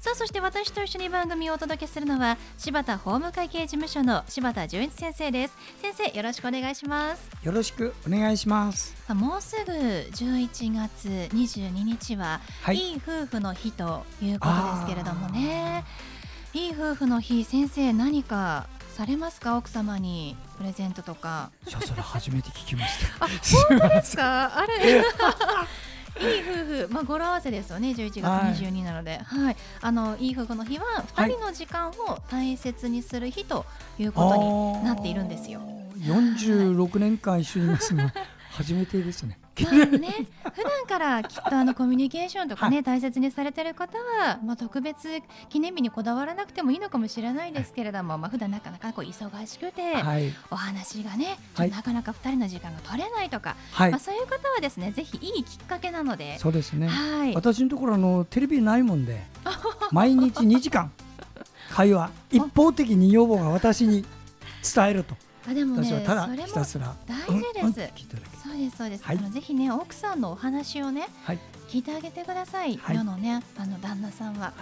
さあそして私と一緒に番組をお届けするのは柴田法務会計事務所の柴田純一先生です。先生よろしくお願いします。よろしくお願いします。もうすぐ11月22日は、はい。い、い夫婦の日ということですけれどもね。いい夫婦の日先生何かされますか？奥様にプレゼントとか。いやそれ初めて聞きました。あ本当ですか？あれいい夫婦、まあ、語呂合わせですよね11月22なので、はい。あのいい夫婦の日は2人の時間を大切にする日ということになっているんですよ。46年間一緒にいますが初めてですねまあね、普段からきっとあのコミュニケーションとかね、大切にされてる方は、まあ、特別記念日にこだわらなくてもいいのかもしれないですけれども、まあ普段なかなかこう忙しくて、はい。お話がね、なかなか2人の時間が取れないとか、はい。まあ、そういう方はですねぜひいいきっかけなので、そうですね。はい、私のところあのテレビないもんで 毎日2時間会話一方的に要望が私に伝えるとあでもね私はただそれもひたすら大事です。そうですそうです、はい。あのぜひね奥さんのお話をねはい聞いてあげてください、はい。世のねあの旦那さんは。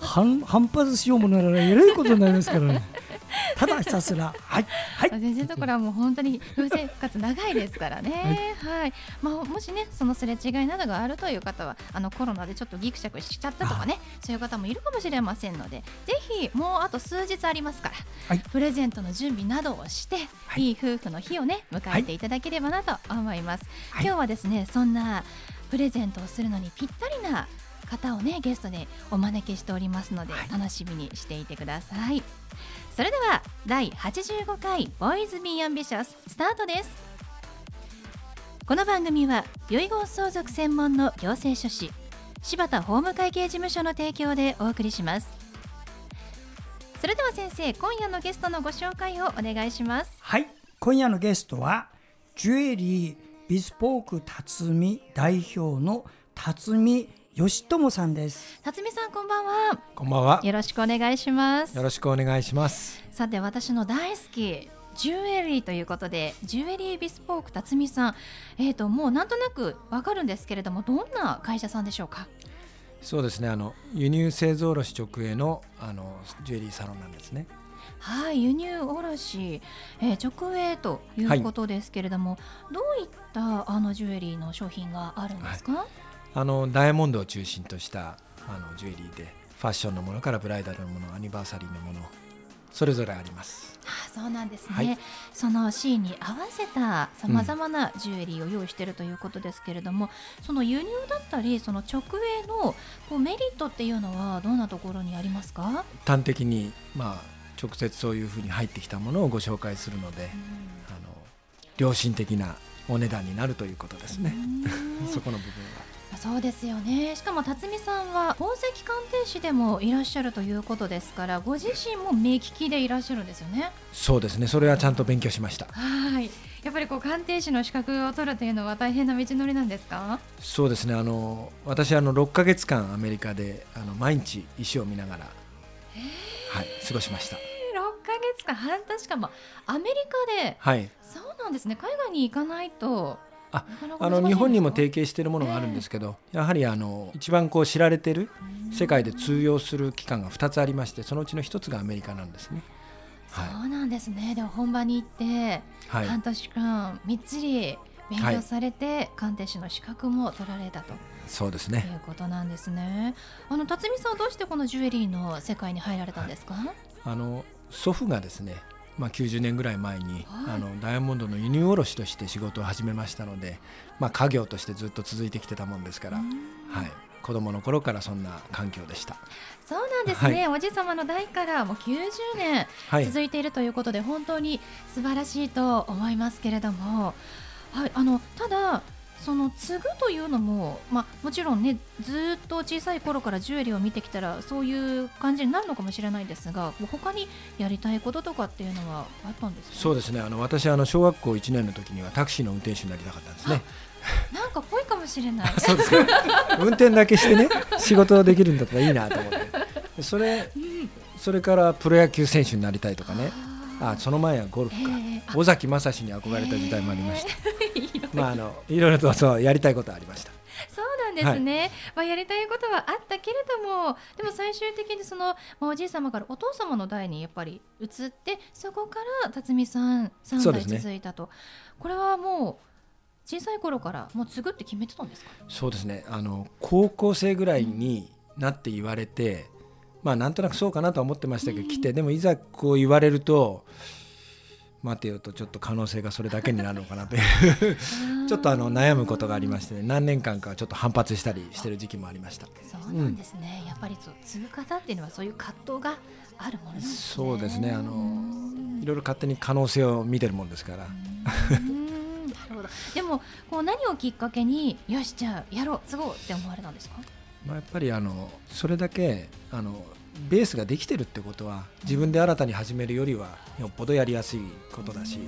反 反発しようもならえらいことになりますからね。ただひたすら。はい。はい。先生のところはもう本当に夫婦生活長いですからね、はい。まあ、もしねそのすれ違いなどがあるという方はあのコロナでちょっとギクシャクしちゃったとかねそういう方もいるかもしれませんのでぜひもうあと数日ありますから、はい。プレゼントの準備などをして、はい。い、い夫婦の日をね迎えていただければなと思います、はい。今日はですねそんなプレゼントをするのにぴったりな方をねゲストでお招きしておりますので、はい。楽しみにしていてください。それでは第85回ボーイズビーアンビシャススタートです。この番組は遺言相続専門の行政書士柴田法務会計事務所の提供でお送りします。それでは先生今夜のゲストのご紹介をお願いします。はい。今夜のゲストはジュエリービスポーク辰巳代表の辰巳義友さんです辰巳さんこんばんはこんばんは。よろしくお願いしますよろしくお願いします。さて私の大好きジュエリーということでジュエリービスポーク辰巳さんえーともうなんとなくわかるんですけれどもどんな会社さんでしょうか？そうですね。あの輸入製造卸直営のあのジュエリーサロンなんですね。はい輸入卸、えー直営ということですけれども、どういったあのジュエリーの商品があるんですか、あのダイヤモンドを中心としたあのジュエリーでファッションのものからブライダルのもの、アニバーサリーのものそれぞれあります。あそうなんですね、はい。そのシーンに合わせたさまざまなジュエリーを用意しているということですけれども、その輸入だったりその直営のこうメリットっていうのはどんなところにありますか、端的にまあ直接そういうふうに入ってきたものをご紹介するので、あの良心的なお値段になるということですね。うん そこの部分は。そうですよねしかも辰巳さんは宝石鑑定士でもいらっしゃるということですからご自身も目利きでいらっしゃるんですよねそうですね。それはちゃんと勉強しました。はいやっぱりこう鑑定士の資格を取るというのは大変な道のりなんですか？そうですねあの私あの6ヶ月間アメリカであの毎日石を見ながら、はい、過ごしました。6ヶ月間半年間もアメリカではい、そうなんですね。海外に行かないとああの日本にも提携しているものがあるんですけど、やはりあの一番こう知られてる世界で通用する機関が2つありましてそのうちの1つがアメリカなんですね。そはうなんですね。でも本場に行ってい、はい。半年間みっちり勉強されて鑑定士の資格も取られたと。そうですね。うことなんですね。あの辰巳さんはどうしてこのジュエリーの世界に入られたんですか？あの祖父がですね、まあ、90年ぐらい前に、はい。あのダイヤモンドの輸入卸として仕事を始めましたので、まあ、家業としてずっと続いてきてたもんですから、はい、子供の頃からそんな環境でした。そうなんですね、おじ様の代からもう90年はい、続いているということで、本当に素晴らしいと思いますけれども、はい、あのただその継ぐというのも、まあ、もちろんねずっと小さい頃からジュエリーを見てきたらそういう感じになるのかもしれないですが他にやりたいこととかっていうのはあったんですか？そうですね。あの私あの小学校1年の時にはタクシーの運転手になりたかったんですね。なんかぽいかもしれない。そうですか。運転だけしてね仕事できるんだったらいいなと思って。それそれからプロ野球選手になりたいとかねあその前はゴルフか、尾崎正史に憧れた時代もありました。まああのいろいろとそうやりたいことありました。そうなんですね、はい、まあ、やりたいことはあったけれどもでも最終的にその、まあ、おじい様からお父様の代にやっぱり移ってそこから辰巳さん3代続いたと、ね、これはもう小さい頃からもう継ぐって決めてたんですか？そうですね。あの高校生ぐらいになって言われて、まあなんとなくそうかなとは思ってましたけど、来てでもいざこう言われると待てよとちょっと可能性がそれだけになるのかなという。ちょっとあの悩むことがありまして、ね、何年間かちょっと反発したりしてる時期もありました。そうなんですね、うん、やっぱり継ぐ方っていうのはそういう葛藤があるものね。そうですね。あのいろいろ勝手に可能性を見てるもんですから。なるほど。でもこう何をきっかけによしじゃあやろう継ごうって思われたんですか？まあ、やっぱりあのそれだけあのベースができてるってことは自分で新たに始めるよりはよっぽどやりやすいことだし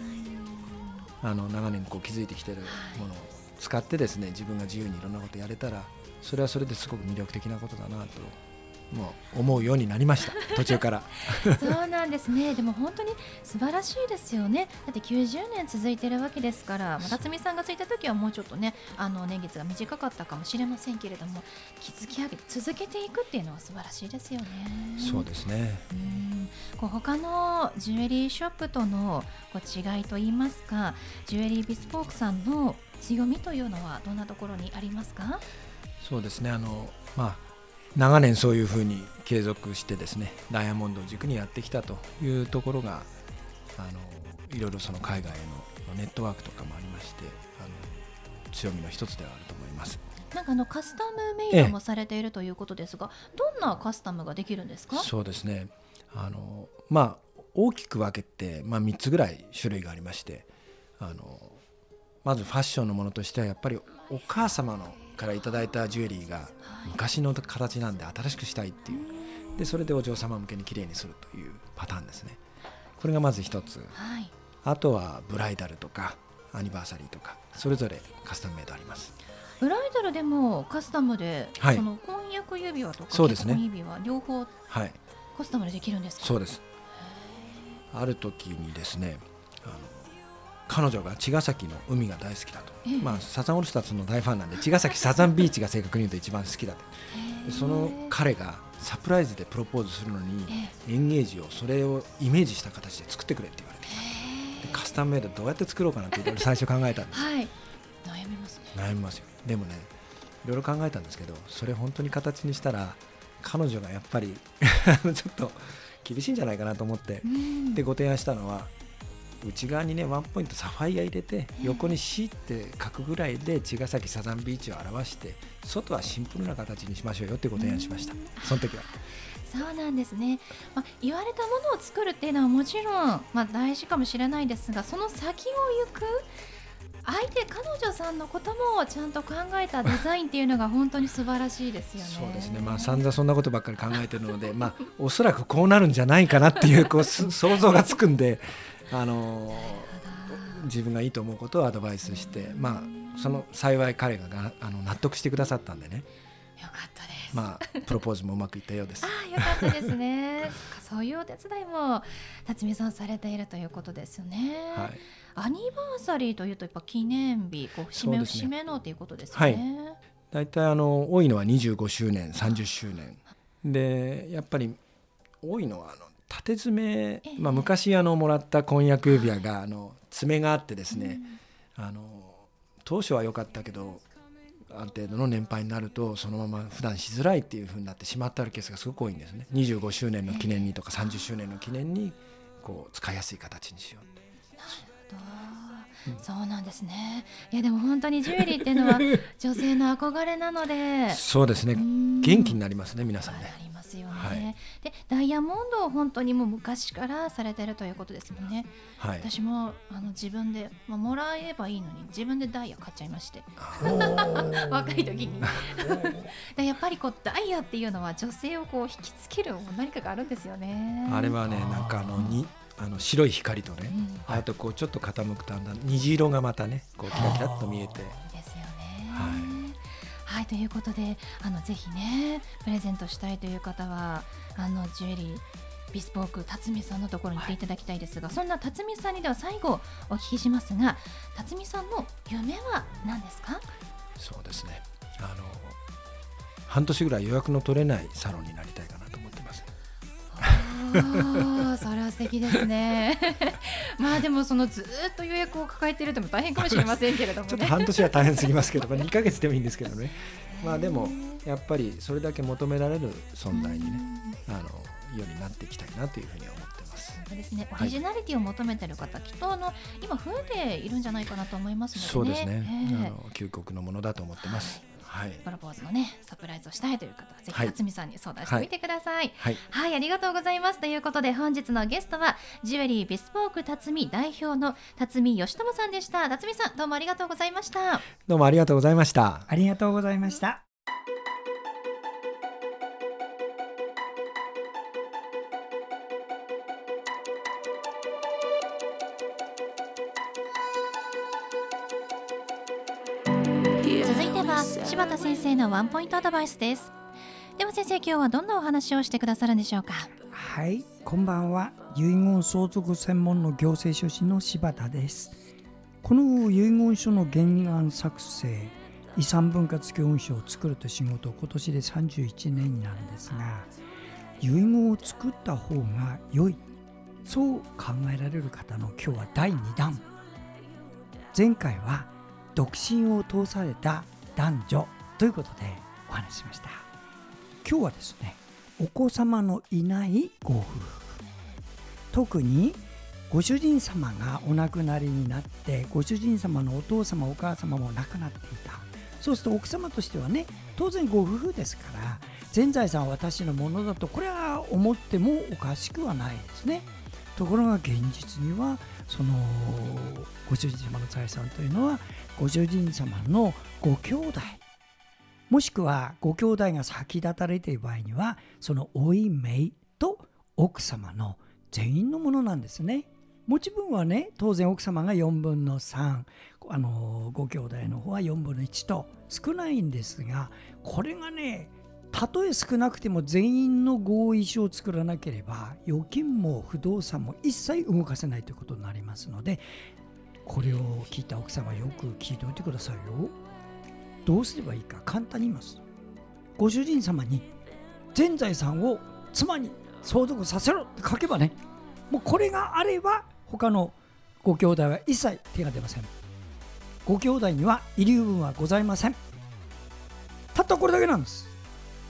あの長年こう築いてきてるものを使ってですね自分が自由にいろんなことやれたらそれはそれですごく魅力的なことだなともう思うようになりました。途中から。そうなんですね。でも本当に素晴らしいですよね。だって90年続いてるわけですから辰巳さんがついた時はもうちょっとねあの年月が短かったかもしれませんけれども築き上げ続けていくっていうのは素晴らしいですよね。そうですね。うん。こう他のジュエリーショップとのこう違いといいますかジュエリービスポークさんの強みというのはどんなところにありますか？そうですね。あのまあ長年そういうふうに継続してですねダイヤモンドを軸にやってきたというところがあのいろいろその海外のネットワークとかもありましてあの強みの一つではあると思います。なんかあのカスタムメイドもされているということですが、どんなカスタムができるんですか？そうですねあの、まあ、大きく分けて、まあ、3つぐらい種類がありましてあのまずファッションのものとしてはやっぱりお母様のからいただいたジュエリーが昔の形なんで新しくしたいっていう。でそれでお嬢様向けにきれいにするというパターンですね。これがまず一つ、はい、あとはブライダルとかアニバーサリーとかそれぞれカスタムメイドあります。ブライダルでもカスタムで、はい、その婚約指輪とか結婚指輪、両方はい。カスタムでできるんですか？そうです。ある時にですねあの彼女が茅ヶ崎の海が大好きだと、まあ、サザンオールスターズの大ファンなんで茅ヶ崎サザンビーチが正確に言うと一番好きだと。その彼がサプライズでプロポーズするのにエンゲージをそれをイメージした形で作ってくれって言われてでカスタムメイドどうやって作ろうかなって最初考えたんです、はい、悩みますね。悩みますよ。でもねいろいろ考えたんですけどそれ本当に形にしたら彼女がやっぱり ちょっと厳しいんじゃないかなと思って、でご提案したのは内側にねワンポイントサファイア入れて横に C って書くぐらいで茅ヶ崎サザンビーチを表して外はシンプルな形にしましょうよってご提案しました、その時は。そうなんですね、まあ、言われたものを作るっていうのはもちろん、まあ、大事かもしれないですがその先を行く相手彼女さんのこともちゃんと考えたデザインっていうのが本当に素晴らしいですよね。そうですね。まあ散々そんなことばっかり考えてるので、まあ おそらくこうなるんじゃないかなっていうこう想像がつくんで、あの自分がいいと思うことをアドバイスして、まあ、その幸い彼があの納得してくださったんでね。よかったです。まあプロポーズもうまくいったようです。あよかったですね。そういうお手伝いも辰巳さんされているということですよね、はい、アニバーサリーというとやっぱ記念日こう節目節目のということですね、はい、大体あの多いのは25周年30周年。でやっぱり多いのはあの縦爪、まあ、昔あのもらった婚約指輪があの爪があってですね、あの当初は良かったけどある程度の年配になるとそのまま普段しづらいっていうふうになってしまってあるケースがすごく多いんですね。25周年の記念にとか30周年の記念にこう使いやすい形にしようそうなんですね。いやでも本当にジュエリーっていうのは 女性の憧れなので。そうですね。元気になりますね皆さんね。ありますよね。はい、でダイヤモンドを本当にもう昔からされてるということですもんね。はい、私もあの自分で、まあ、もらえばいいのに自分でダイヤ買っちゃいまして 若い時に でやっぱりこうダイヤっていうのは女性をこう引きつける何かがあるんですよね。あれはねなんかあのにあの白い光とね、うん、あとこうちょっと傾くと虹色がまたねこうキラキラっと見えて。ですよね。はい。はいということであのぜひねプレゼントしたいという方はあのジュエリービスポーク辰巳さんのところに行ってい。ただきたいですが、はい、そんな辰巳さんにでは最後お聞きしますが辰巳さんの夢は何ですか？そうですね。あの半年ぐらい予約の取れないサロンになりたいかなあそれは素敵ですね まあでもそのずっと予約を抱えているとも大変かもしれませんけれども、ね、ちょっと半年は大変すぎますけど、まあ、2か月でもいいんですけどねまあでもやっぱりそれだけ求められる存在にねあのようになっていきたいなというふうに思ってます。そうですね。オリジナリティを求めている方、はい、きっとあの今増えているんじゃないかなと思いますので、ね、そうですね。えー、あの究極のものだと思ってます。はいはい、プロポーズのねサプライズをしたいという方はぜひ辰巳さんに相談してみてください。はい、はい、ありがとうございますということで本日のゲストはジュエリービスポーク辰巳代表の辰巳義友さんでした。辰巳さんどうもありがとうございました。どうもありがとうございました。ありがとうございました。柴田先生のワンポイントアドバイスです。では先生今日はどんなお話をしてくださるんでしょうか？はいこんばんは。遺言相続専門の行政書士の柴田です。この遺言書の原案作成遺産分割教運書を作るという仕事を今年で31年になるんですが遺言を作った方が良い。そう考えられる方の今日は第2弾。前回は独身を通された男女ということでお話しました。今日はですねお子様のいないご夫婦特にご主人様がお亡くなりになってご主人様のお父様お母様も亡くなっていた。そうすると奥様としてはね当然ご夫婦ですから全財産は私のものだとこれは思ってもおかしくはないですね。ところが現実にはそのご主人様の財産というのはご主人様のご兄弟もしくはご兄弟が先立たれている場合にはその老い姪と奥様の全員のものなんですね。持ち分はね当然奥様が4分の3あのご兄弟の方は4分の1と少ないんですがこれがねたとえ少なくても全員の合意書を作らなければ預金も不動産も一切動かせないということになりますのでこれを聞いた奥様よく聞いておいてくださいよ。どうすればいいか簡単に言います。ご主人様に全財産を妻に相続させろって書けばねもうこれがあれば他のご兄弟は一切手が出ません。ご兄弟には遺留分はございません。たったこれだけなんです。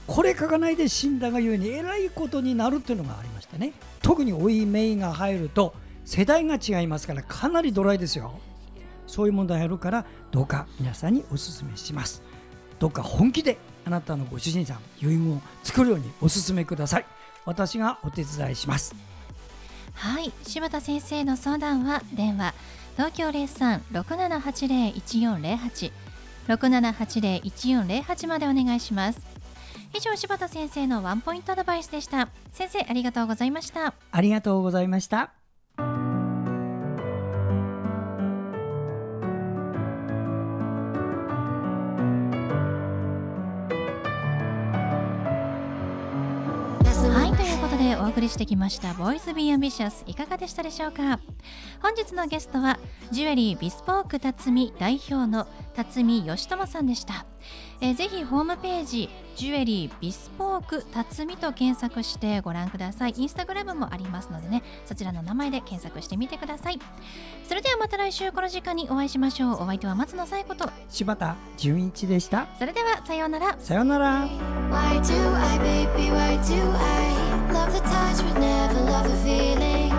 これ書かないで死んだがゆえにえらいことになるっていうのがありましたね。特に老いめいが入ると世代が違いますからかなりドライですよ。そういう問題あるからどうか皆さんにお勧めします。どうか本気であなたのご主人さん遺言を作るようにお勧めください。私がお手伝いします。はい柴田先生の相談は電話東京03-6780-1408 6780-1408までお願いします。以上柴田先生のワンポイントアドバイスでした。先生ありがとうございました。ありがとうございました。お送りしてきました「ボイスビーアンビシャス。いかがでしたでしょうか？本日のゲストはジュエリービスポーク辰巳代表の辰巳義友さんでしたえー、ぜひホームページジュエリービスポーク辰巳と検索してご覧ください。インスタグラムもありますのでねそちらの名前で検索してみてください。それではまた来週この時間にお会いしましょう。お相手は松野紗友子と柴田純一でした。それではさようなら。さようなら。Why do I, baby, why do I love the touch but never love the feeling?